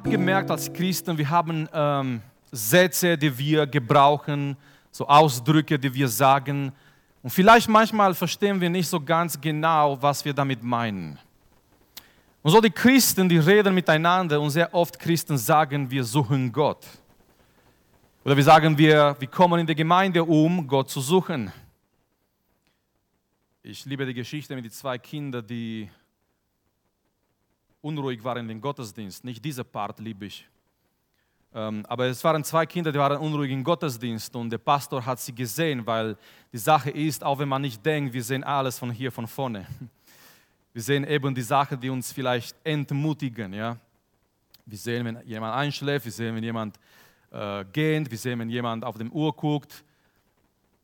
habe gemerkt als Christen, wir haben ähm, Sätze, die wir gebrauchen, so Ausdrücke, die wir sagen. Und vielleicht manchmal verstehen wir nicht so ganz genau, was wir damit meinen. Und so die Christen, die reden miteinander und sehr oft Christen sagen, wir suchen Gott. Oder wir sagen, wir, wir kommen in die Gemeinde, um Gott zu suchen. Ich liebe die Geschichte mit den zwei Kindern, die unruhig waren im Gottesdienst. Nicht dieser Part liebe ich. Ähm, aber es waren zwei Kinder, die waren unruhig im Gottesdienst und der Pastor hat sie gesehen, weil die Sache ist, auch wenn man nicht denkt, wir sehen alles von hier von vorne. Wir sehen eben die Sachen, die uns vielleicht entmutigen. Ja? Wir sehen, wenn jemand einschläft, wir sehen, wenn jemand äh, geht, wir sehen, wenn jemand auf dem Uhr guckt,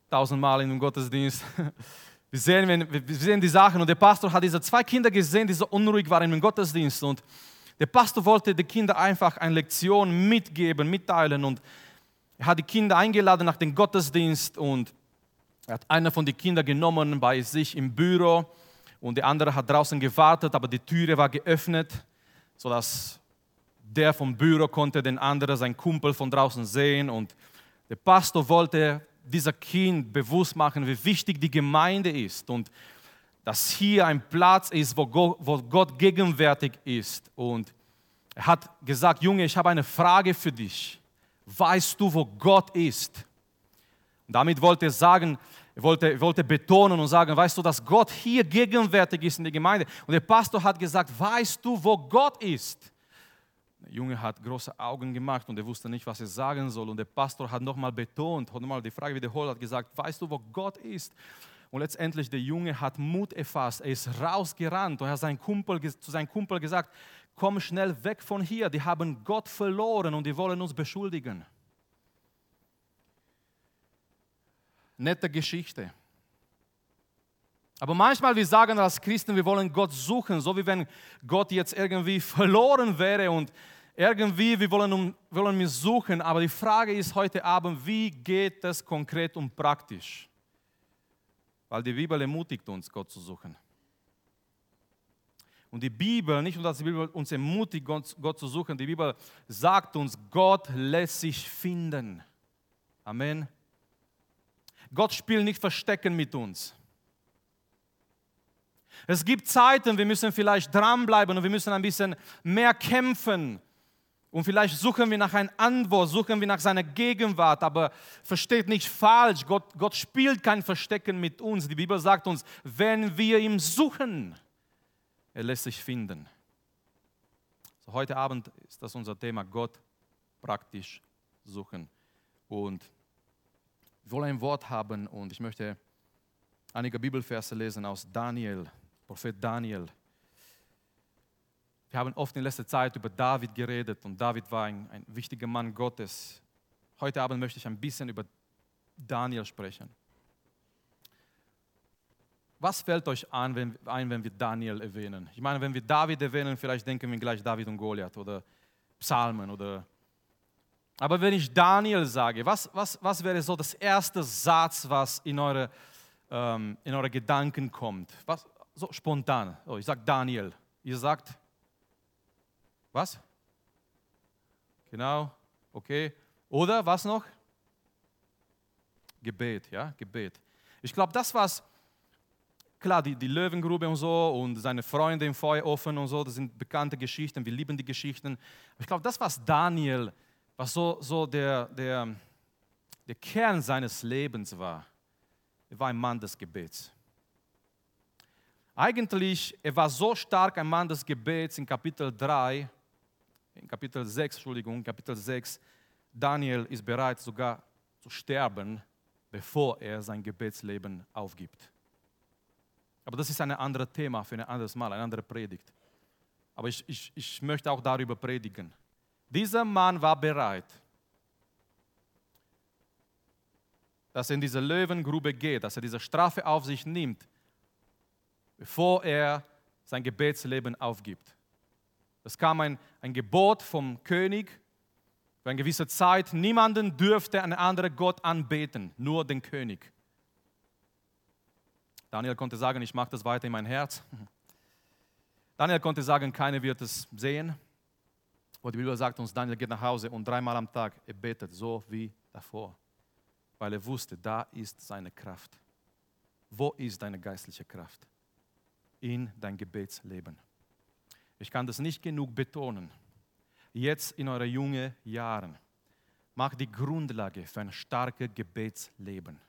tausendmal in dem Gottesdienst. Wir sehen, wir sehen die Sachen und der Pastor hat diese zwei Kinder gesehen, die so unruhig waren im Gottesdienst und der Pastor wollte den Kindern einfach eine Lektion mitgeben, mitteilen und er hat die Kinder eingeladen nach dem Gottesdienst und er hat einer von den Kindern genommen bei sich im Büro und der andere hat draußen gewartet, aber die Türe war geöffnet, sodass der vom Büro konnte den anderen, sein Kumpel von draußen sehen und der Pastor wollte dieser Kind bewusst machen, wie wichtig die Gemeinde ist und dass hier ein Platz ist, wo Gott, wo Gott gegenwärtig ist. Und er hat gesagt, Junge, ich habe eine Frage für dich. Weißt du, wo Gott ist? Und damit wollte er sagen, wollte, er wollte betonen und sagen, weißt du, dass Gott hier gegenwärtig ist in der Gemeinde. Und der Pastor hat gesagt, weißt du, wo Gott ist? Der Junge hat große Augen gemacht und er wusste nicht, was er sagen soll. Und der Pastor hat nochmal betont, hat nochmal die Frage wiederholt, hat gesagt, weißt du, wo Gott ist? Und letztendlich der Junge hat Mut erfasst, er ist rausgerannt und er hat sein Kumpel, zu seinem Kumpel gesagt, komm schnell weg von hier, die haben Gott verloren und die wollen uns beschuldigen. Nette Geschichte. Aber manchmal wir sagen als Christen, wir wollen Gott suchen, so wie wenn Gott jetzt irgendwie verloren wäre und irgendwie, wir wollen, wollen wir suchen, aber die Frage ist heute Abend, wie geht es konkret und praktisch? Weil die Bibel ermutigt uns, Gott zu suchen. Und die Bibel, nicht nur, dass die Bibel uns ermutigt, Gott, Gott zu suchen, die Bibel sagt uns, Gott lässt sich finden. Amen. Gott spielt nicht Verstecken mit uns. Es gibt Zeiten, wir müssen vielleicht dranbleiben und wir müssen ein bisschen mehr kämpfen. Und vielleicht suchen wir nach einer Antwort, suchen wir nach seiner Gegenwart, aber versteht nicht falsch, Gott, Gott spielt kein Verstecken mit uns. Die Bibel sagt uns, wenn wir ihn suchen, er lässt sich finden. So, heute Abend ist das unser Thema, Gott praktisch suchen. Und wir wollen ein Wort haben und ich möchte einige Bibelverse lesen aus Daniel, Prophet Daniel. Wir haben oft in letzter Zeit über David geredet und David war ein, ein wichtiger Mann Gottes. Heute Abend möchte ich ein bisschen über Daniel sprechen. Was fällt euch an, wenn, ein, wenn wir Daniel erwähnen? Ich meine, wenn wir David erwähnen, vielleicht denken wir gleich David und Goliath oder Psalmen oder. Aber wenn ich Daniel sage, was, was, was wäre so das erste Satz, was in eure, ähm, in eure Gedanken kommt? Was, so spontan. Oh, ich sage Daniel. Ihr sagt was? Genau, okay. Oder was noch? Gebet, ja, Gebet. Ich glaube, das was, klar, die, die Löwengrube und so und seine Freunde im Feuerofen und so, das sind bekannte Geschichten, wir lieben die Geschichten. Ich glaube, das, was Daniel, was so, so der, der, der Kern seines Lebens war, er war ein Mann des Gebets. Eigentlich, er war so stark ein Mann des Gebets in Kapitel 3, in Kapitel 6, Entschuldigung, Kapitel 6, Daniel ist bereit sogar zu sterben, bevor er sein Gebetsleben aufgibt. Aber das ist ein anderes Thema für ein anderes Mal, eine andere Predigt. Aber ich, ich, ich möchte auch darüber predigen. Dieser Mann war bereit, dass er in diese Löwengrube geht, dass er diese Strafe auf sich nimmt, bevor er sein Gebetsleben aufgibt. Es kam ein, ein Gebot vom König für eine gewisse Zeit. Niemanden dürfte einen anderen Gott anbeten, nur den König. Daniel konnte sagen, ich mache das weiter in mein Herz. Daniel konnte sagen, keiner wird es sehen. wo die Bibel sagt uns, Daniel geht nach Hause und dreimal am Tag er betet, so wie davor, weil er wusste, da ist seine Kraft. Wo ist deine geistliche Kraft? In dein Gebetsleben. Ich kann das nicht genug betonen. Jetzt in euren jungen Jahren macht die Grundlage für ein starkes Gebetsleben.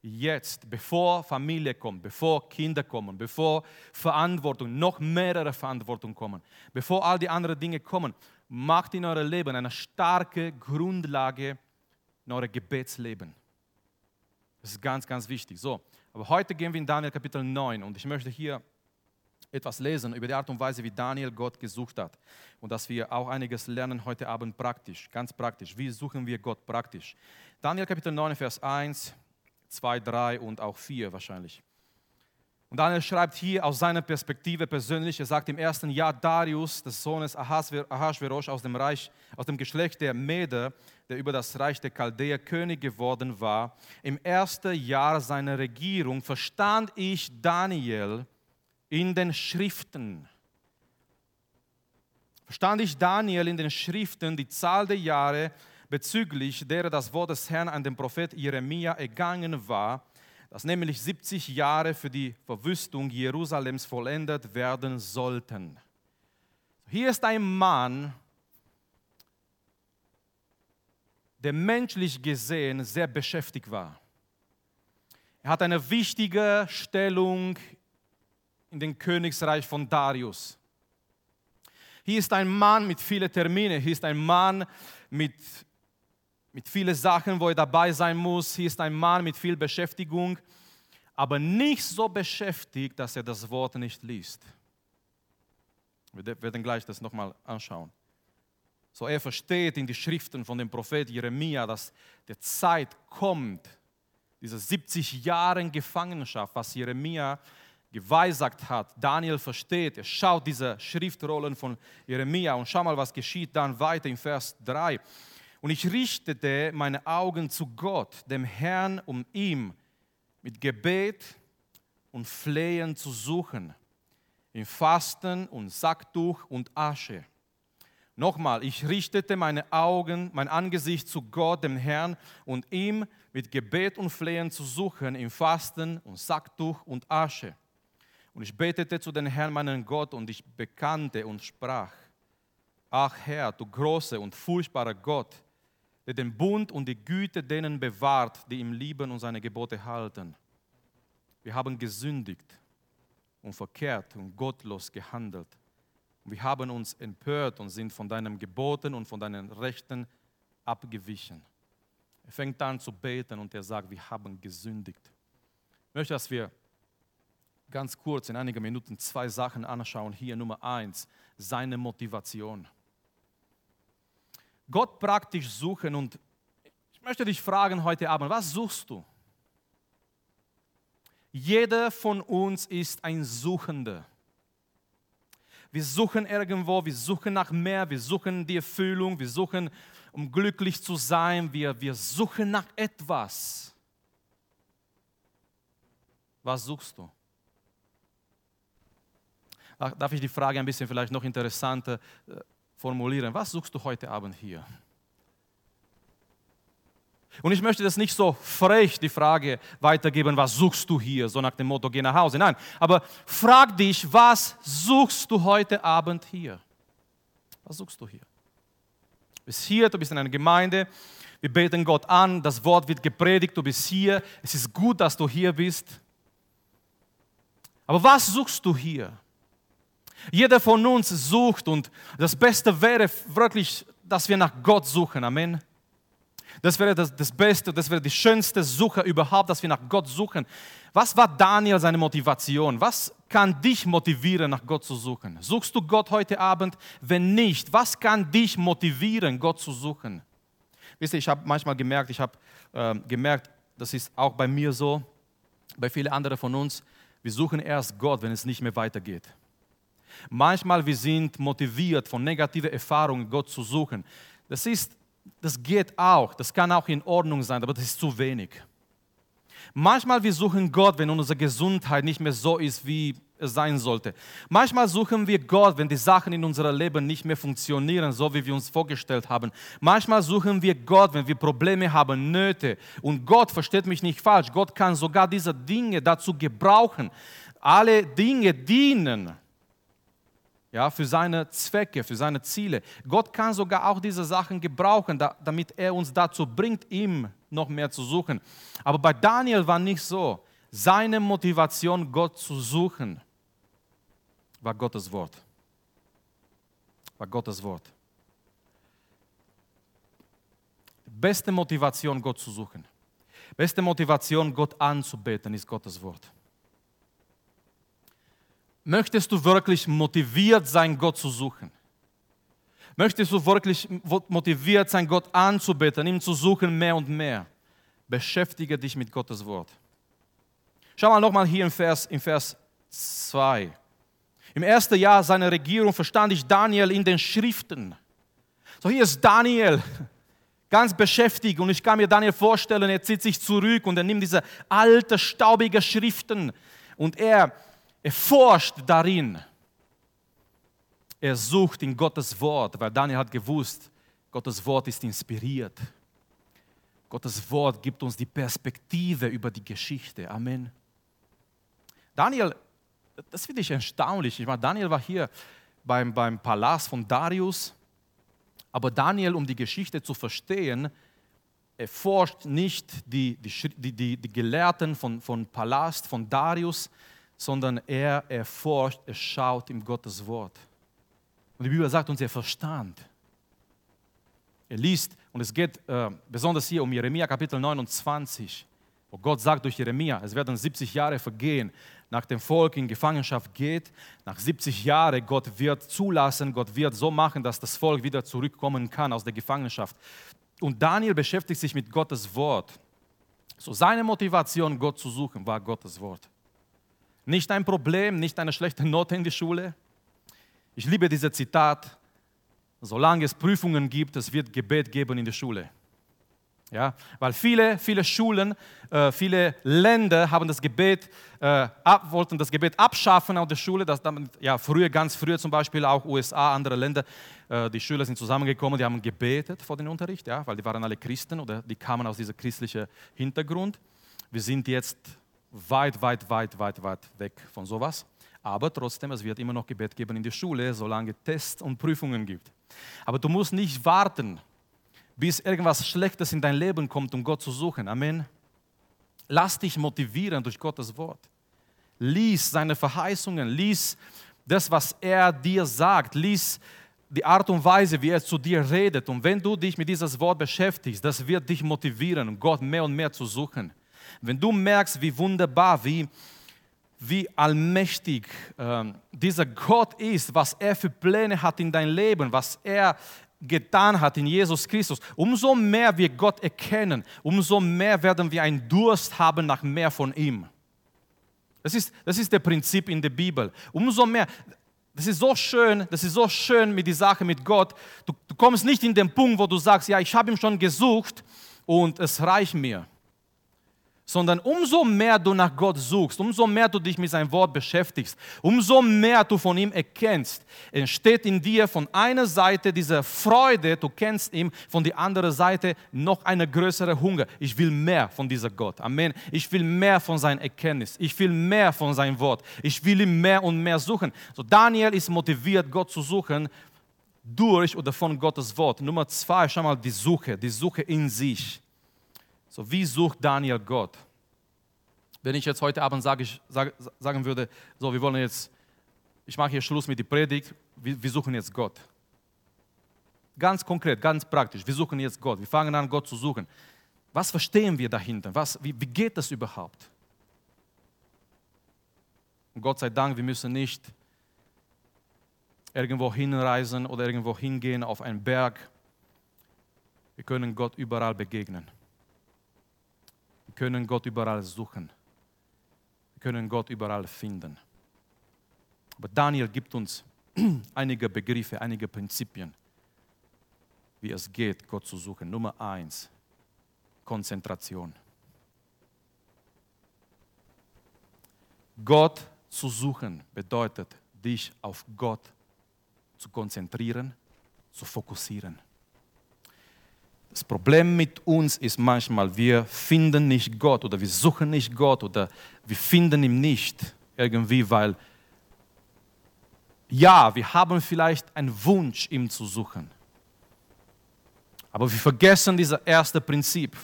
Jetzt, bevor Familie kommt, bevor Kinder kommen, bevor Verantwortung, noch mehrere Verantwortung kommen, bevor all die anderen Dinge kommen, macht in eurem Leben eine starke Grundlage in eurem Gebetsleben. Das ist ganz, ganz wichtig. So, aber heute gehen wir in Daniel Kapitel 9 und ich möchte hier etwas lesen über die Art und Weise, wie Daniel Gott gesucht hat. Und dass wir auch einiges lernen heute Abend praktisch, ganz praktisch. Wie suchen wir Gott praktisch? Daniel Kapitel 9, Vers 1, 2, 3 und auch 4 wahrscheinlich. Und Daniel schreibt hier aus seiner Perspektive persönlich, er sagt im ersten Jahr Darius, des Sohnes Ahasverosh aus dem Reich, aus dem Geschlecht der Meder, der über das Reich der Chaldäer König geworden war, im ersten Jahr seiner Regierung verstand ich Daniel in den Schriften. Verstand ich Daniel in den Schriften die Zahl der Jahre, bezüglich derer das Wort des Herrn an den Prophet Jeremia ergangen war, dass nämlich 70 Jahre für die Verwüstung Jerusalems vollendet werden sollten. Hier ist ein Mann, der menschlich gesehen sehr beschäftigt war. Er hat eine wichtige Stellung in dem Königsreich von Darius. Hier ist ein Mann mit vielen Terminen, hier ist ein Mann mit mit vielen Sachen, wo er dabei sein muss. Hier ist ein Mann mit viel Beschäftigung, aber nicht so beschäftigt, dass er das Wort nicht liest. Wir werden gleich das nochmal anschauen. So er versteht in die Schriften von dem Prophet Jeremia, dass die Zeit kommt, diese 70 Jahre Gefangenschaft, was Jeremia geweissagt hat. Daniel versteht, er schaut diese Schriftrollen von Jeremia und schau mal, was geschieht dann weiter im Vers 3. Und ich richtete meine Augen zu Gott, dem Herrn, um ihm mit Gebet und Flehen zu suchen, im Fasten und Sacktuch und Asche. Nochmal, ich richtete meine Augen, mein Angesicht zu Gott, dem Herrn, und ihm mit Gebet und Flehen zu suchen, im Fasten und Sacktuch und Asche. Und ich betete zu dem Herrn, meinen Gott, und ich bekannte und sprach, Ach Herr, du großer und furchtbarer Gott, der den Bund und die Güte denen bewahrt, die ihm lieben und seine Gebote halten. Wir haben gesündigt und verkehrt und gottlos gehandelt. Wir haben uns empört und sind von deinen Geboten und von deinen Rechten abgewichen. Er fängt an zu beten und er sagt, wir haben gesündigt. Ich möchte, dass wir ganz kurz in einigen Minuten zwei Sachen anschauen. Hier Nummer eins, seine Motivation. Gott praktisch suchen. Und ich möchte dich fragen heute Abend, was suchst du? Jeder von uns ist ein Suchender. Wir suchen irgendwo, wir suchen nach mehr, wir suchen die Erfüllung, wir suchen, um glücklich zu sein, wir, wir suchen nach etwas. Was suchst du? Darf ich die Frage ein bisschen vielleicht noch interessanter äh, formulieren. Was suchst du heute Abend hier? Und ich möchte das nicht so frech die Frage weitergeben, was suchst du hier, so nach dem Motto, geh nach Hause. Nein, aber frag dich, was suchst du heute Abend hier? Was suchst du hier? Du bist hier, du bist in einer Gemeinde, wir beten Gott an, das Wort wird gepredigt, du bist hier, es ist gut, dass du hier bist. Aber was suchst du hier? Jeder von uns sucht und das Beste wäre wirklich, dass wir nach Gott suchen. Amen. Das wäre das, das Beste, das wäre die schönste Suche überhaupt, dass wir nach Gott suchen. Was war Daniel seine Motivation? Was kann dich motivieren, nach Gott zu suchen? Suchst du Gott heute Abend? Wenn nicht, was kann dich motivieren, Gott zu suchen? Wisst ihr, ich habe manchmal gemerkt, ich habe äh, gemerkt, das ist auch bei mir so, bei vielen anderen von uns, wir suchen erst Gott, wenn es nicht mehr weitergeht. Manchmal wir sind motiviert von negativen Erfahrungen, Gott zu suchen. Das ist, das geht auch, das kann auch in Ordnung sein, aber das ist zu wenig. Manchmal wir suchen Gott, wenn unsere Gesundheit nicht mehr so ist wie es sein sollte. Manchmal suchen wir Gott, wenn die Sachen in unserem Leben nicht mehr funktionieren, so wie wir uns vorgestellt haben. Manchmal suchen wir Gott, wenn wir Probleme haben, Nöte. Und Gott, versteht mich nicht falsch, Gott kann sogar diese Dinge dazu gebrauchen. Alle Dinge dienen ja, für seine Zwecke, für seine Ziele. Gott kann sogar auch diese Sachen gebrauchen, da, damit er uns dazu bringt, ihm noch mehr zu suchen. Aber bei Daniel war nicht so. Seine Motivation, Gott zu suchen, war Gottes Wort. War Gottes Wort. Beste Motivation, Gott zu suchen. Beste Motivation, Gott anzubeten, ist Gottes Wort. Möchtest du wirklich motiviert sein, Gott zu suchen? Möchtest du wirklich motiviert sein, Gott anzubeten, ihm zu suchen mehr und mehr? Beschäftige dich mit Gottes Wort. Schau mal nochmal hier im Vers, im Vers 2. Im ersten Jahr seiner Regierung verstand ich Daniel in den Schriften. So, hier ist Daniel, ganz beschäftigt und ich kann mir Daniel vorstellen, er zieht sich zurück und er nimmt diese alte, staubige Schriften und er er forscht darin. Er sucht in Gottes Wort, weil Daniel hat gewusst, Gottes Wort ist inspiriert. Gottes Wort gibt uns die Perspektive über die Geschichte. Amen. Daniel, das finde ich erstaunlich. Ich meine, Daniel war hier beim, beim Palast von Darius, aber Daniel, um die Geschichte zu verstehen, erforscht nicht die, die, die, die Gelehrten von, von Palast, von Darius, sondern er erforscht, er schaut in Gottes Wort. Und die Bibel sagt uns, er verstand. Er liest, und es geht äh, besonders hier um Jeremia Kapitel 29, wo Gott sagt durch Jeremia, es werden 70 Jahre vergehen, nach dem Volk in Gefangenschaft geht. Nach 70 Jahren, Gott wird zulassen, Gott wird so machen, dass das Volk wieder zurückkommen kann aus der Gefangenschaft. Und Daniel beschäftigt sich mit Gottes Wort. So seine Motivation, Gott zu suchen, war Gottes Wort. Nicht ein Problem, nicht eine schlechte Note in die Schule. Ich liebe dieses Zitat. Solange es Prüfungen gibt, es wird Gebet geben in der Schule. Ja, weil viele, viele Schulen, äh, viele Länder haben das Gebet, äh, ab, wollten das Gebet abschaffen aus der Schule. Das, ja, früher, ganz früher zum Beispiel auch USA, andere Länder, äh, die Schüler sind zusammengekommen, die haben gebetet vor dem Unterricht, ja, weil die waren alle Christen oder die kamen aus diesem christlichen Hintergrund. Wir sind jetzt weit, weit, weit, weit, weit weg von sowas. Aber trotzdem, es wird immer noch Gebet geben in der Schule, solange Tests und Prüfungen gibt. Aber du musst nicht warten, bis irgendwas Schlechtes in dein Leben kommt, um Gott zu suchen. Amen. Lass dich motivieren durch Gottes Wort. Lies seine Verheißungen, lies das, was er dir sagt, lies die Art und Weise, wie er zu dir redet. Und wenn du dich mit diesem Wort beschäftigst, das wird dich motivieren, Gott mehr und mehr zu suchen. Wenn du merkst, wie wunderbar, wie, wie allmächtig äh, dieser Gott ist, was er für Pläne hat in dein Leben, was er getan hat in Jesus Christus, umso mehr wir Gott erkennen, umso mehr werden wir einen Durst haben nach mehr von ihm. Das ist, das ist der Prinzip in der Bibel. Umso mehr, das ist so schön, das ist so schön mit der Sache mit Gott. Du, du kommst nicht in den Punkt, wo du sagst, ja, ich habe ihn schon gesucht und es reicht mir sondern umso mehr du nach Gott suchst, umso mehr du dich mit seinem Wort beschäftigst, umso mehr du von ihm erkennst, entsteht in dir von einer Seite diese Freude, du kennst ihn, von der anderen Seite noch eine größere Hunger. Ich will mehr von dieser Gott. Amen. Ich will mehr von seiner Erkenntnis. Ich will mehr von seinem Wort. Ich will ihn mehr und mehr suchen. So Daniel ist motiviert, Gott zu suchen durch oder von Gottes Wort. Nummer zwei, schau mal die Suche, die Suche in sich. So, wie sucht Daniel Gott? Wenn ich jetzt heute Abend sage, ich, sag, sagen würde, so, wir wollen jetzt, ich mache hier Schluss mit der Predigt, wir, wir suchen jetzt Gott. Ganz konkret, ganz praktisch, wir suchen jetzt Gott. Wir fangen an, Gott zu suchen. Was verstehen wir dahinter? Was, wie, wie geht das überhaupt? Und Gott sei Dank, wir müssen nicht irgendwo hinreisen oder irgendwo hingehen auf einen Berg. Wir können Gott überall begegnen können Gott überall suchen. Wir können Gott überall finden. Aber Daniel gibt uns einige Begriffe, einige Prinzipien, wie es geht, Gott zu suchen. Nummer eins, Konzentration. Gott zu suchen bedeutet, dich auf Gott zu konzentrieren, zu fokussieren. Das Problem mit uns ist manchmal, wir finden nicht Gott oder wir suchen nicht Gott oder wir finden ihn nicht irgendwie, weil ja, wir haben vielleicht einen Wunsch, ihm zu suchen. Aber wir vergessen dieses erste Prinzip,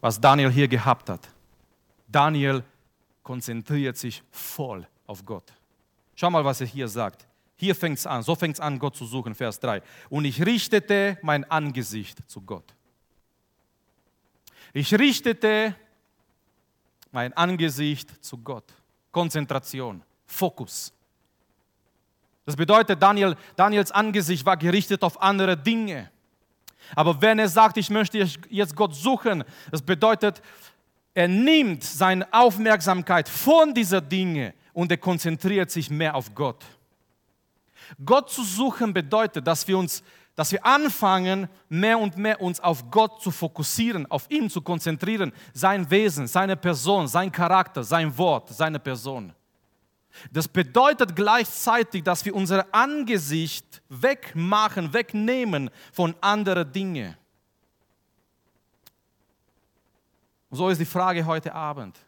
was Daniel hier gehabt hat. Daniel konzentriert sich voll auf Gott. Schau mal, was er hier sagt. Hier fängt es an, so fängt es an, Gott zu suchen, Vers 3. Und ich richtete mein Angesicht zu Gott. Ich richtete mein Angesicht zu Gott. Konzentration, Fokus. Das bedeutet, Daniel, Daniels Angesicht war gerichtet auf andere Dinge. Aber wenn er sagt, ich möchte jetzt Gott suchen, das bedeutet, er nimmt seine Aufmerksamkeit von dieser Dinge und er konzentriert sich mehr auf Gott. Gott zu suchen bedeutet, dass wir uns dass wir anfangen, mehr und mehr uns auf Gott zu fokussieren, auf ihn zu konzentrieren, sein Wesen, seine Person, sein Charakter, sein Wort, seine Person. Das bedeutet gleichzeitig, dass wir unser Angesicht wegmachen, wegnehmen von anderen Dingen. So ist die Frage heute Abend.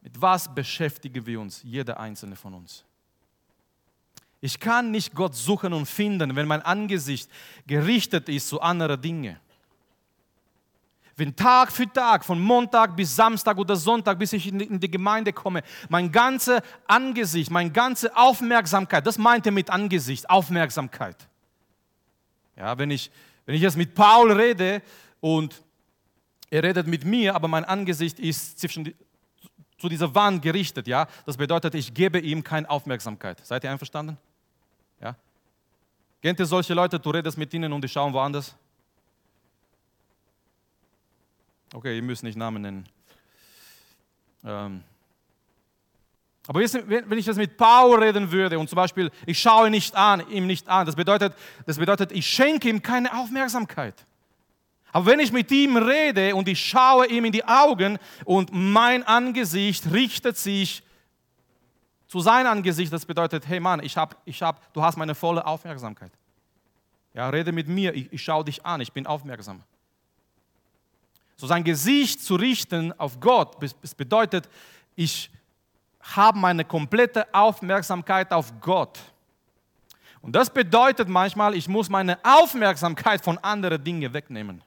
Mit was beschäftigen wir uns, jeder einzelne von uns? Ich kann nicht Gott suchen und finden, wenn mein Angesicht gerichtet ist zu anderen Dingen. Wenn Tag für Tag, von Montag bis Samstag oder Sonntag, bis ich in die Gemeinde komme, mein ganzes Angesicht, meine ganze Aufmerksamkeit, das meint er mit Angesicht, Aufmerksamkeit. Ja, wenn ich, wenn ich jetzt mit Paul rede und er redet mit mir, aber mein Angesicht ist zwischen die, zu dieser Wand gerichtet, ja, das bedeutet, ich gebe ihm keine Aufmerksamkeit. Seid ihr einverstanden? Kennt ihr solche Leute, du redest mit ihnen und die schauen woanders? Okay, ihr müsst nicht Namen nennen. Ähm. Aber wenn ich das mit Paul reden würde und zum Beispiel, ich schaue nicht an, ihm nicht an, das bedeutet, das bedeutet, ich schenke ihm keine Aufmerksamkeit. Aber wenn ich mit ihm rede und ich schaue ihm in die Augen und mein Angesicht richtet sich zu seinem Angesicht, das bedeutet, hey Mann, ich hab, ich hab, du hast meine volle Aufmerksamkeit. Ja, rede mit mir, ich, ich schaue dich an, ich bin aufmerksam. So sein Gesicht zu richten auf Gott, das bedeutet, ich habe meine komplette Aufmerksamkeit auf Gott. Und das bedeutet manchmal, ich muss meine Aufmerksamkeit von anderen Dingen wegnehmen.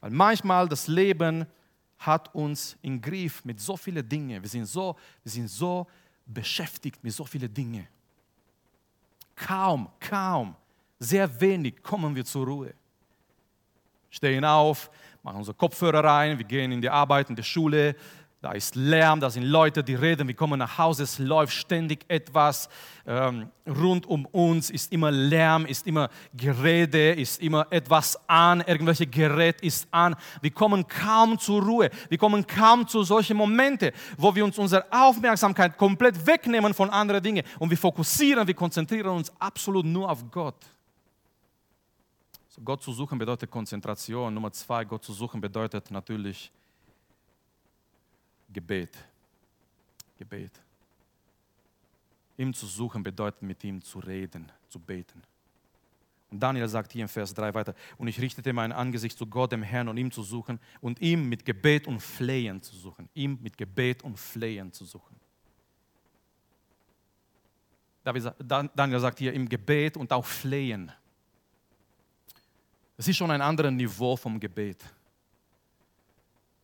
Weil manchmal das Leben hat uns im Griff mit so vielen Dingen. Wir sind so, wir sind so beschäftigt mit so vielen Dingen. Kaum, kaum, sehr wenig kommen wir zur Ruhe. Stehen auf, machen unsere Kopfhörer rein, wir gehen in die Arbeit, in die Schule, da ist Lärm, da sind Leute, die reden, wir kommen nach Hause, es läuft ständig etwas. Ähm, rund um uns ist immer Lärm, ist immer Gerede, ist immer etwas an, irgendwelche Gerät ist an. Wir kommen kaum zur Ruhe, wir kommen kaum zu solchen Momenten, wo wir uns unsere Aufmerksamkeit komplett wegnehmen von anderen Dingen und wir fokussieren, wir konzentrieren uns absolut nur auf Gott. So, Gott zu suchen bedeutet Konzentration. Nummer zwei, Gott zu suchen bedeutet natürlich Gebet. Gebet. Ihm zu suchen bedeutet mit ihm zu reden, zu beten. Und Daniel sagt hier in Vers 3 weiter, und ich richtete mein Angesicht zu Gott, dem Herrn, und ihm zu suchen und ihm mit Gebet und Flehen zu suchen. Ihm mit Gebet und Flehen zu suchen. Daniel sagt hier im Gebet und auch Flehen. Das ist schon ein anderes Niveau vom Gebet.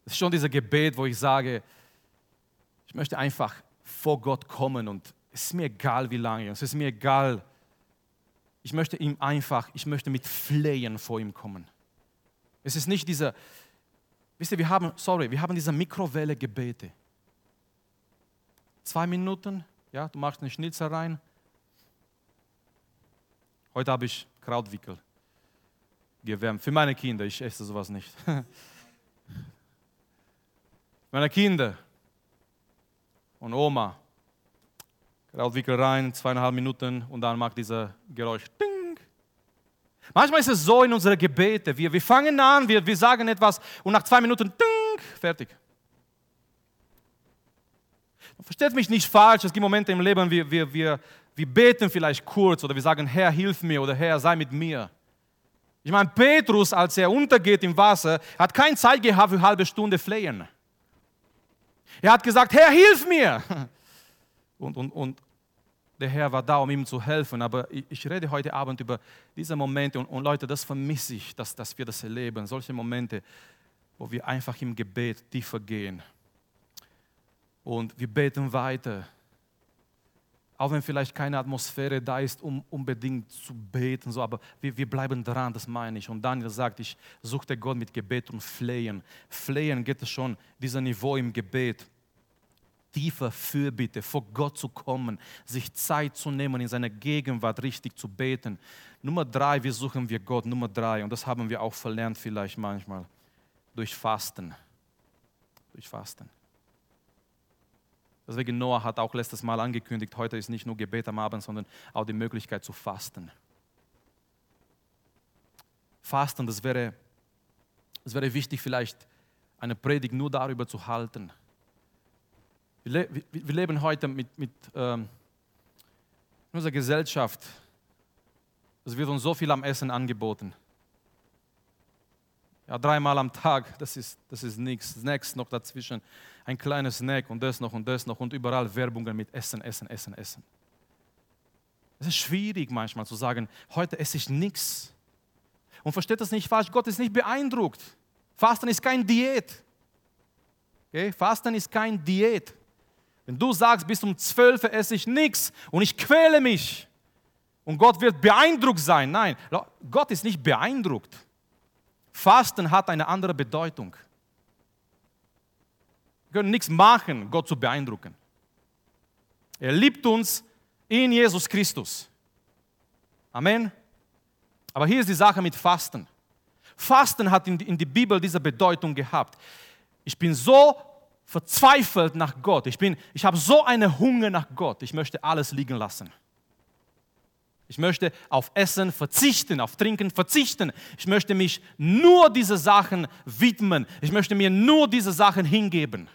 Das ist schon dieses Gebet, wo ich sage, ich möchte einfach vor Gott kommen und es ist mir egal, wie lange, es ist mir egal. Ich möchte ihm einfach, ich möchte mit Flehen vor ihm kommen. Es ist nicht dieser, wisst ihr, wir haben, sorry, wir haben diese Mikrowelle Gebete. Zwei Minuten, ja, du machst eine Schnitzel rein. Heute habe ich Krautwickel gewärmt. Für meine Kinder, ich esse sowas nicht. meine Kinder und Oma. Krautwickel rein, zweieinhalb Minuten und dann macht dieser Geräusch. Ding. Manchmal ist es so in unseren Gebeten. Wir, wir fangen an, wir, wir sagen etwas und nach zwei Minuten, ding, fertig. Versteht mich nicht falsch, es gibt Momente im Leben, wir, wir, wir, wir beten vielleicht kurz oder wir sagen, Herr, hilf mir oder Herr, sei mit mir. Ich meine, Petrus, als er untergeht im Wasser, hat keine Zeit gehabt für eine halbe Stunde flehen. Er hat gesagt, Herr, hilf mir. Und, und, und der Herr war da, um ihm zu helfen. Aber ich, ich rede heute Abend über diese Momente und, und Leute, das vermisse ich, dass, dass wir das erleben. Solche Momente, wo wir einfach im Gebet tiefer gehen. Und wir beten weiter auch wenn vielleicht keine Atmosphäre da ist, um unbedingt zu beten, so, aber wir, wir bleiben dran, das meine ich. Und Daniel sagt, ich suchte Gott mit Gebet und Flehen. Flehen geht es schon, dieser Niveau im Gebet. Tiefer Fürbitte, vor Gott zu kommen, sich Zeit zu nehmen, in seiner Gegenwart richtig zu beten. Nummer drei, wie suchen wir Gott? Nummer drei, und das haben wir auch verlernt vielleicht manchmal, durch Fasten. Durch Fasten. Deswegen Noah hat auch letztes Mal angekündigt, heute ist nicht nur Gebet am Abend, sondern auch die Möglichkeit zu fasten. Fasten, das wäre, das wäre wichtig, vielleicht eine Predigt nur darüber zu halten. Wir, le wir leben heute mit, mit ähm, unserer Gesellschaft. Es wird uns so viel am Essen angeboten. Ja, dreimal am Tag, das ist, das ist nichts. Snacks noch dazwischen, ein kleines Snack und das noch und das noch und überall Werbungen mit Essen, Essen, Essen, Essen. Es ist schwierig manchmal zu sagen, heute esse ich nichts. Und versteht das nicht falsch, Gott ist nicht beeindruckt. Fasten ist kein Diät. Okay? Fasten ist kein Diät. Wenn du sagst, bis um 12 esse ich nichts und ich quäle mich und Gott wird beeindruckt sein. Nein, Gott ist nicht beeindruckt. Fasten hat eine andere Bedeutung. Wir können nichts machen, Gott zu beeindrucken. Er liebt uns in Jesus Christus. Amen. Aber hier ist die Sache mit Fasten. Fasten hat in die, Bibel diese Bedeutung gehabt. Ich bin so verzweifelt nach Gott. Ich, ich habe so eine Hunger nach Gott. Ich möchte alles liegen lassen. Ich möchte auf Essen verzichten, auf Trinken verzichten. Ich möchte mich nur diese Sachen widmen. Ich möchte mir nur diese Sachen hingeben.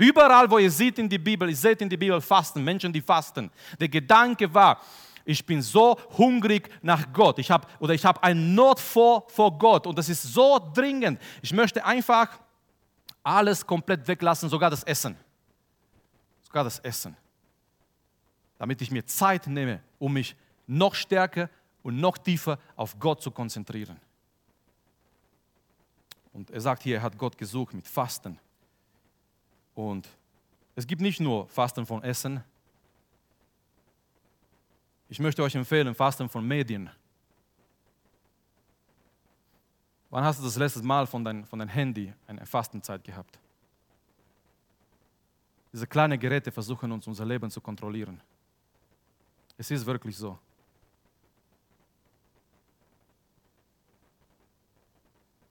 Überall, wo ihr seht in die Bibel, ihr seht in die Bibel Fasten, Menschen, die fasten. Der Gedanke war, ich bin so hungrig nach Gott. Ich habe oder ich habe eine Not vor, vor Gott und das ist so dringend. Ich möchte einfach alles komplett weglassen, sogar das Essen. Sogar das Essen. Damit ich mir Zeit nehme, um mich noch stärker und noch tiefer auf Gott zu konzentrieren. Und er sagt hier, er hat Gott gesucht mit Fasten. Und es gibt nicht nur Fasten von Essen. Ich möchte euch empfehlen, Fasten von Medien. Wann hast du das letzte Mal von deinem von dein Handy eine Fastenzeit gehabt? Diese kleinen Geräte versuchen uns unser Leben zu kontrollieren. Es ist wirklich so.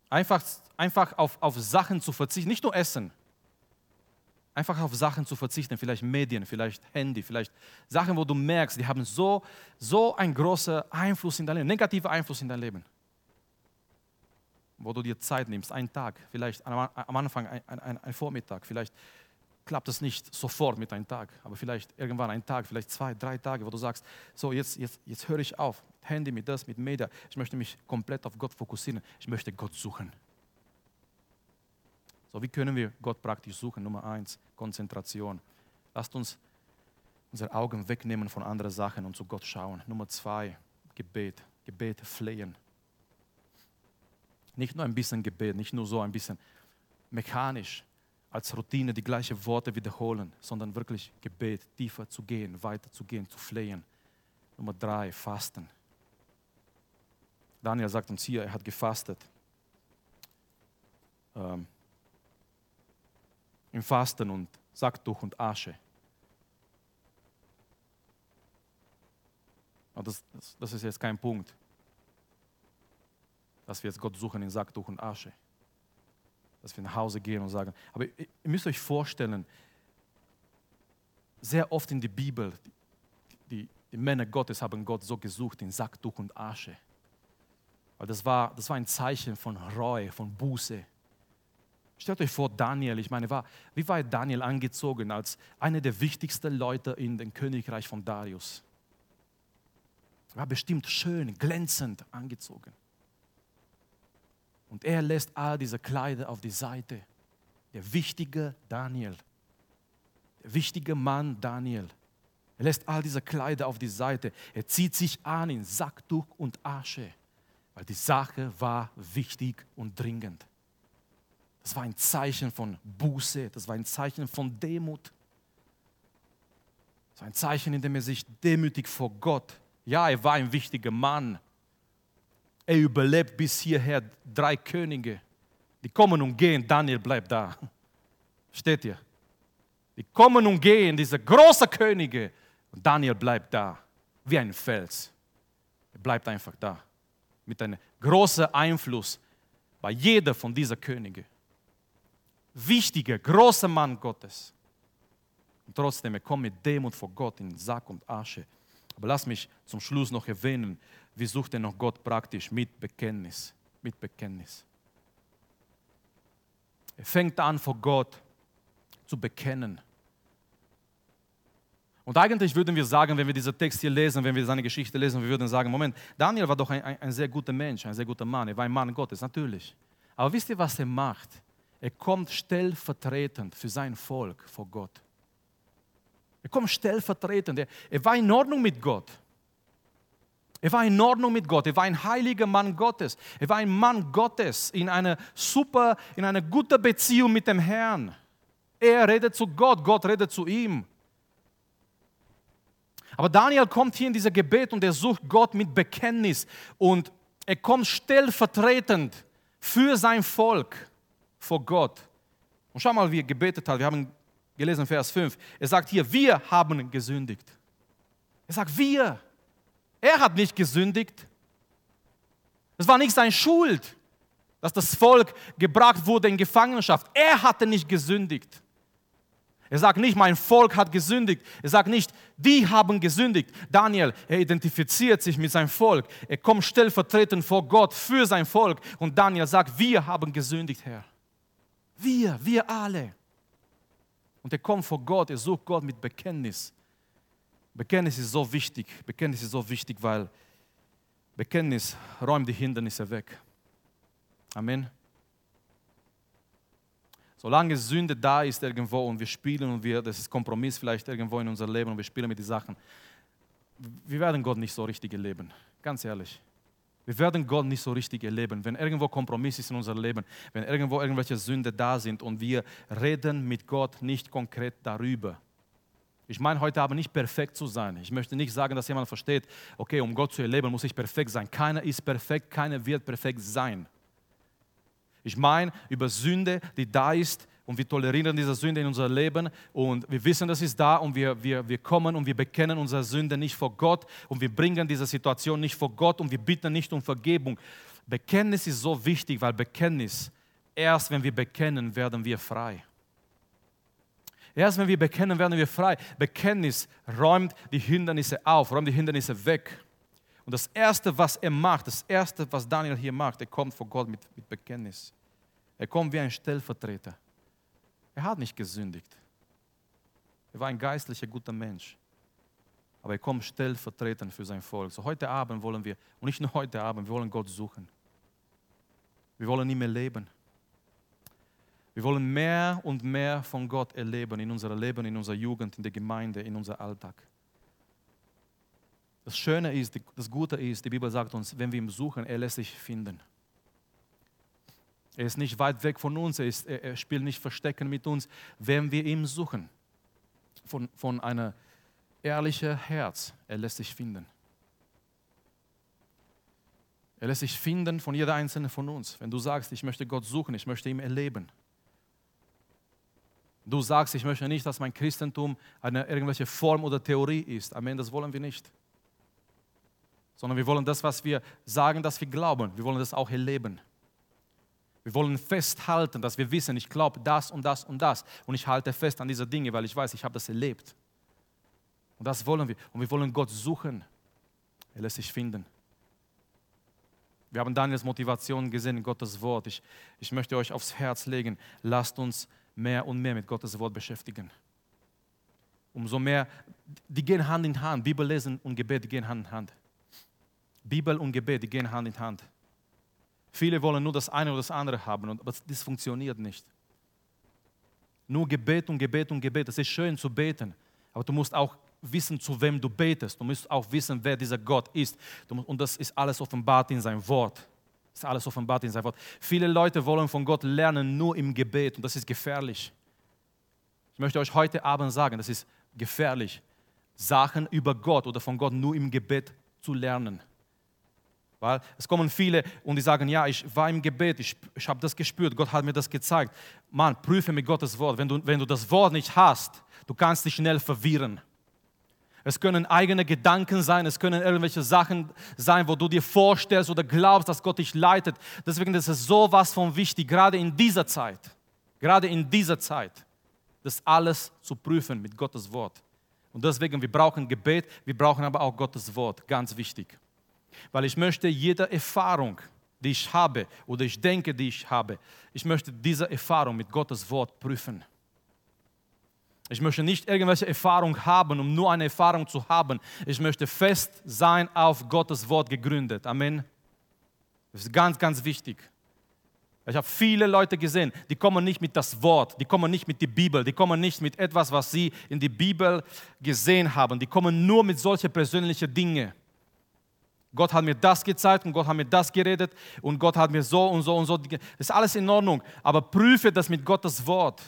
Einfach, einfach auf, auf Sachen zu verzichten, nicht nur Essen. Einfach auf Sachen zu verzichten, vielleicht Medien, vielleicht Handy, vielleicht Sachen, wo du merkst, die haben so, so einen großen Einfluss in dein Leben, negativen Einfluss in dein Leben. Wo du dir Zeit nimmst, einen Tag, vielleicht am Anfang ein, ein, ein Vormittag, vielleicht klappt es nicht sofort mit einem Tag, aber vielleicht irgendwann ein Tag, vielleicht zwei, drei Tage, wo du sagst, so jetzt, jetzt, jetzt höre ich auf, Handy mit das, mit Media, ich möchte mich komplett auf Gott fokussieren, ich möchte Gott suchen. So, wie können wir Gott praktisch suchen? Nummer eins, Konzentration. Lasst uns unsere Augen wegnehmen von anderen Sachen und zu Gott schauen. Nummer zwei, Gebet. Gebet, flehen. Nicht nur ein bisschen Gebet, nicht nur so ein bisschen mechanisch, als Routine die gleichen Worte wiederholen, sondern wirklich Gebet, tiefer zu gehen, weiter zu gehen, zu flehen. Nummer drei, Fasten. Daniel sagt uns hier, er hat gefastet. Ähm, Im Fasten und Sacktuch und Asche. Aber das, das, das ist jetzt kein Punkt, dass wir jetzt Gott suchen in Sacktuch und Asche dass wir nach Hause gehen und sagen, aber ihr müsst euch vorstellen, sehr oft in der Bibel, die, die Männer Gottes haben Gott so gesucht in Sacktuch und Asche. Weil das war, das war ein Zeichen von Reue, von Buße. Stellt euch vor, Daniel, ich meine, war, wie war Daniel angezogen als einer der wichtigsten Leute in dem Königreich von Darius? War bestimmt schön, glänzend angezogen. Und er lässt all diese Kleider auf die Seite. Der wichtige Daniel, der wichtige Mann Daniel. Er lässt all diese Kleider auf die Seite. Er zieht sich an in Sacktuch und Asche, weil die Sache war wichtig und dringend. Das war ein Zeichen von Buße, das war ein Zeichen von Demut. Das war ein Zeichen, in dem er sich demütig vor Gott. Ja, er war ein wichtiger Mann. Er überlebt bis hierher drei Könige. Die kommen und gehen, Daniel bleibt da. Steht ihr? Die kommen und gehen, diese großen Könige. Und Daniel bleibt da, wie ein Fels. Er bleibt einfach da. Mit einem großen Einfluss bei jeder von diesen Königen wichtiger, großer Mann Gottes. Und trotzdem, er kommt mit Demut vor Gott in Sack und Asche. Aber lass mich zum Schluss noch erwähnen, wie sucht er noch Gott praktisch mit Bekenntnis. Mit Bekenntnis. Er fängt an vor Gott zu bekennen. Und eigentlich würden wir sagen, wenn wir diesen Text hier lesen, wenn wir seine Geschichte lesen, wir würden sagen, Moment, Daniel war doch ein, ein, ein sehr guter Mensch, ein sehr guter Mann, er war ein Mann Gottes, natürlich. Aber wisst ihr, was er macht? Er kommt stellvertretend für sein Volk vor Gott. Er kommt stellvertretend. Er, er war in Ordnung mit Gott. Er war in Ordnung mit Gott. Er war ein heiliger Mann Gottes. Er war ein Mann Gottes in einer super, in einer guten Beziehung mit dem Herrn. Er redet zu Gott, Gott redet zu ihm. Aber Daniel kommt hier in dieser Gebet und er sucht Gott mit Bekenntnis und er kommt stellvertretend für sein Volk vor Gott. Und schau mal, wie er gebetet hat. Wir haben gelesen Vers 5. Er sagt hier, wir haben gesündigt. Er sagt, wir. Er hat nicht gesündigt. Es war nicht seine Schuld, dass das Volk gebracht wurde in Gefangenschaft. Er hatte nicht gesündigt. Er sagt nicht, mein Volk hat gesündigt. Er sagt nicht, die haben gesündigt. Daniel, er identifiziert sich mit seinem Volk. Er kommt stellvertretend vor Gott für sein Volk. Und Daniel sagt, wir haben gesündigt, Herr. Wir, wir alle. Und er kommt vor Gott, er sucht Gott mit Bekenntnis. Bekenntnis ist so wichtig. Bekenntnis ist so wichtig, weil Bekenntnis räumt die Hindernisse weg. Amen. Solange Sünde da ist irgendwo und wir spielen und wir, das ist Kompromiss vielleicht irgendwo in unser Leben und wir spielen mit den Sachen, wir werden Gott nicht so richtig erleben. Ganz ehrlich. Wir werden Gott nicht so richtig erleben, wenn irgendwo Kompromiss ist in unserem Leben, wenn irgendwo irgendwelche Sünde da sind und wir reden mit Gott nicht konkret darüber. Ich meine heute aber nicht perfekt zu sein. Ich möchte nicht sagen, dass jemand versteht, okay, um Gott zu erleben, muss ich perfekt sein. Keiner ist perfekt, keiner wird perfekt sein. Ich meine über Sünde, die da ist und wir tolerieren diese Sünde in unser Leben und wir wissen, das ist da und wir, wir, wir kommen und wir bekennen unsere Sünde nicht vor Gott und wir bringen diese Situation nicht vor Gott und wir bitten nicht um Vergebung. Bekenntnis ist so wichtig, weil Bekenntnis, erst wenn wir bekennen, werden wir frei. Erst wenn wir bekennen, werden wir frei. Bekenntnis räumt die Hindernisse auf, räumt die Hindernisse weg. Und das Erste, was er macht, das Erste, was Daniel hier macht, er kommt vor Gott mit, mit Bekenntnis. Er kommt wie ein Stellvertreter. Er hat nicht gesündigt. Er war ein geistlicher, guter Mensch. Aber er kommt stellvertretend für sein Volk. So heute Abend wollen wir, und nicht nur heute Abend, wir wollen Gott suchen. Wir wollen ihm erleben. Wir wollen mehr und mehr von Gott erleben in unserem Leben, in unserer Jugend, in der Gemeinde, in unserem Alltag. Das Schöne ist, das Gute ist, die Bibel sagt uns, wenn wir ihn suchen, er lässt sich finden. Er ist nicht weit weg von uns, er, ist, er, er spielt nicht Verstecken mit uns, wenn wir ihn suchen. Von, von einem ehrlichen Herz, er lässt sich finden. Er lässt sich finden von jeder einzelnen von uns. Wenn du sagst, ich möchte Gott suchen, ich möchte ihn erleben. Du sagst, ich möchte nicht, dass mein Christentum eine irgendwelche Form oder Theorie ist. Amen, das wollen wir nicht. Sondern wir wollen das, was wir sagen, dass wir glauben. Wir wollen das auch erleben. Wir wollen festhalten, dass wir wissen, ich glaube das und das und das. Und ich halte fest an diese Dinge, weil ich weiß, ich habe das erlebt. Und das wollen wir. Und wir wollen Gott suchen. Er lässt sich finden. Wir haben Daniels Motivation gesehen in Gottes Wort. Ich, ich möchte euch aufs Herz legen, lasst uns mehr und mehr mit Gottes Wort beschäftigen. Umso mehr, die gehen Hand in Hand. Bibel lesen und Gebet, gehen Hand in Hand. Bibel und Gebet, die gehen Hand in Hand. Viele wollen nur das eine oder das andere haben, aber das funktioniert nicht. Nur Gebet und Gebet und Gebet. Es ist schön zu beten, aber du musst auch wissen, zu wem du betest. Du musst auch wissen, wer dieser Gott ist. Und das ist alles offenbart in seinem Wort. Das ist alles offenbart in seinem Wort. Viele Leute wollen von Gott lernen nur im Gebet und das ist gefährlich. Ich möchte euch heute Abend sagen, das ist gefährlich, Sachen über Gott oder von Gott nur im Gebet zu lernen. Weil es kommen viele und die sagen, ja, ich war im Gebet, ich, ich habe das gespürt, Gott hat mir das gezeigt. Mann, prüfe mit Gottes Wort. Wenn du, wenn du das Wort nicht hast, du kannst dich schnell verwirren. Es können eigene Gedanken sein, es können irgendwelche Sachen sein, wo du dir vorstellst oder glaubst, dass Gott dich leitet. Deswegen ist es so was von wichtig, gerade in dieser Zeit, gerade in dieser Zeit, das alles zu prüfen mit Gottes Wort. Und deswegen, wir brauchen Gebet, wir brauchen aber auch Gottes Wort, ganz wichtig. Weil ich möchte jede Erfahrung, die ich habe oder ich denke, die ich habe, ich möchte diese Erfahrung mit Gottes Wort prüfen. Ich möchte nicht irgendwelche Erfahrung haben, um nur eine Erfahrung zu haben. Ich möchte fest sein auf Gottes Wort gegründet. Amen. Das ist ganz, ganz wichtig. Ich habe viele Leute gesehen, die kommen nicht mit das Wort, die kommen nicht mit der Bibel, die kommen nicht mit etwas, was sie in der Bibel gesehen haben. Die kommen nur mit solchen persönlichen Dingen. Gott hat mir das gezeigt und Gott hat mir das geredet und Gott hat mir so und so und so. Das ist alles in Ordnung, aber prüfe das mit Gottes Wort.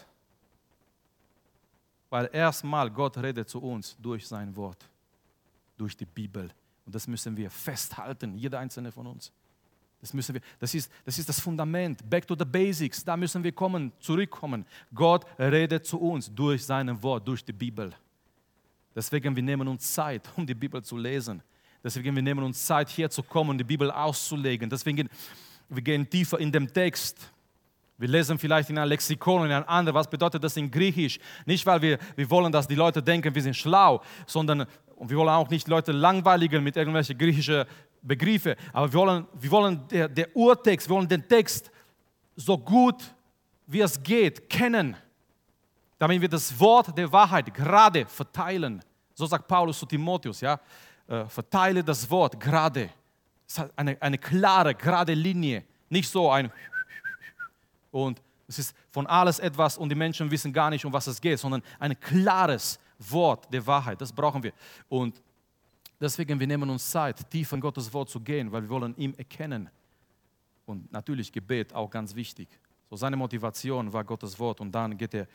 Weil erstmal Gott redet zu uns durch sein Wort, durch die Bibel. Und das müssen wir festhalten, jeder einzelne von uns. Das, müssen wir, das, ist, das ist das Fundament. Back to the basics. Da müssen wir kommen, zurückkommen. Gott redet zu uns durch sein Wort, durch die Bibel. Deswegen wir nehmen uns Zeit, um die Bibel zu lesen. Deswegen wir nehmen uns Zeit, hier zu kommen, die Bibel auszulegen. Deswegen wir gehen tiefer in den Text. Wir lesen vielleicht in einem Lexikon, in einem anderen, was bedeutet das in Griechisch. Nicht, weil wir, wir wollen, dass die Leute denken, wir sind schlau, sondern und wir wollen auch nicht Leute langweiligen mit irgendwelchen griechischen Begriffen, aber wir wollen, wir wollen der, der Urtext, wir wollen den Text so gut wie es geht kennen, damit wir das Wort der Wahrheit gerade verteilen. So sagt Paulus zu Timotheus, ja äh, verteile das Wort gerade. Es hat eine, eine klare, gerade Linie, nicht so ein und es ist von alles etwas und die Menschen wissen gar nicht, um was es geht, sondern ein klares Wort der Wahrheit. Das brauchen wir. Und deswegen, wir nehmen uns Zeit, tief in Gottes Wort zu gehen, weil wir wollen ihm erkennen. Und natürlich Gebet auch ganz wichtig. So seine Motivation war Gottes Wort und dann geht er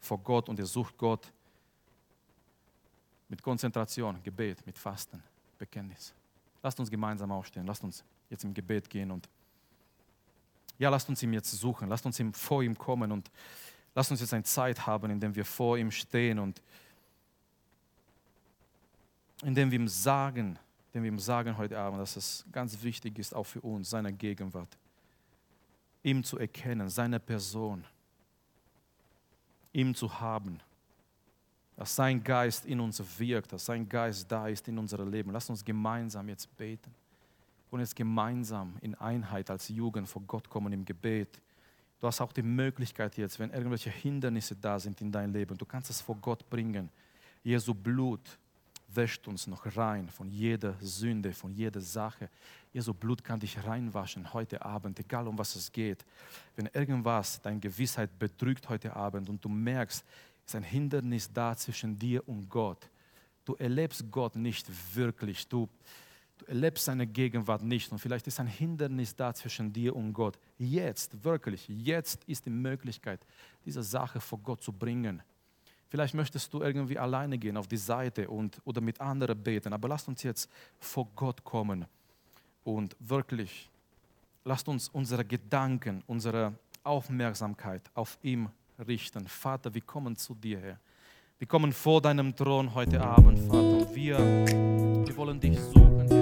vor Gott und er sucht Gott mit Konzentration, Gebet, mit Fasten, Bekenntnis. Lasst uns gemeinsam aufstehen, lasst uns jetzt im Gebet gehen und ja, lasst uns ihn jetzt suchen, lasst uns ihm vor ihm kommen und lasst uns jetzt eine Zeit haben, in der wir vor ihm stehen und in dem wir ihm sagen, dem wir ihm sagen heute Abend, dass es ganz wichtig ist, auch für uns, seine Gegenwart, ihm zu erkennen, seine Person, ihm zu haben dass sein Geist in uns wirkt, dass sein Geist da ist in unserem Leben. Lass uns gemeinsam jetzt beten und jetzt gemeinsam in Einheit als Jugend vor Gott kommen im Gebet. Du hast auch die Möglichkeit jetzt, wenn irgendwelche Hindernisse da sind in deinem Leben, du kannst es vor Gott bringen. Jesu Blut wäscht uns noch rein von jeder Sünde, von jeder Sache. Jesu Blut kann dich reinwaschen heute Abend, egal um was es geht. Wenn irgendwas deine Gewissheit bedrückt heute Abend und du merkst, ist ein Hindernis da zwischen dir und Gott. Du erlebst Gott nicht wirklich. Du, du erlebst seine Gegenwart nicht. Und vielleicht ist ein Hindernis da zwischen dir und Gott. Jetzt, wirklich, jetzt ist die Möglichkeit, diese Sache vor Gott zu bringen. Vielleicht möchtest du irgendwie alleine gehen auf die Seite und, oder mit anderen beten. Aber lasst uns jetzt vor Gott kommen und wirklich, lasst uns unsere Gedanken, unsere Aufmerksamkeit auf ihm richten. Vater, wir kommen zu dir, Herr. Wir kommen vor deinem Thron heute Abend, Vater, und wir, wir wollen dich suchen.